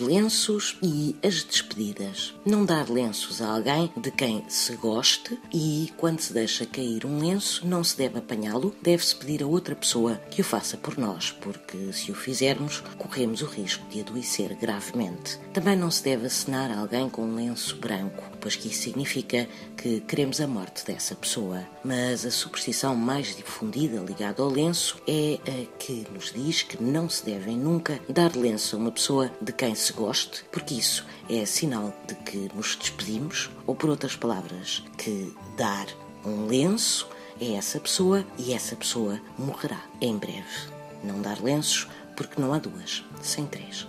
lenços e as despedidas. Não dar lenços a alguém de quem se goste e, quando se deixa cair um lenço, não se deve apanhá-lo, deve-se pedir a outra pessoa que o faça por nós, porque se o fizermos, corremos o risco de adoecer gravemente. Também não se deve acenar alguém com um lenço branco, pois que isso significa que queremos a morte dessa pessoa. Mas a superstição mais difundida ligada ao lenço é a que nos diz que não se devem nunca dar lenço a uma pessoa de quem se goste, porque isso é sinal de que nos despedimos, ou por outras palavras, que dar um lenço é essa pessoa e essa pessoa morrerá em breve. Não dar lenços porque não há duas, sem três.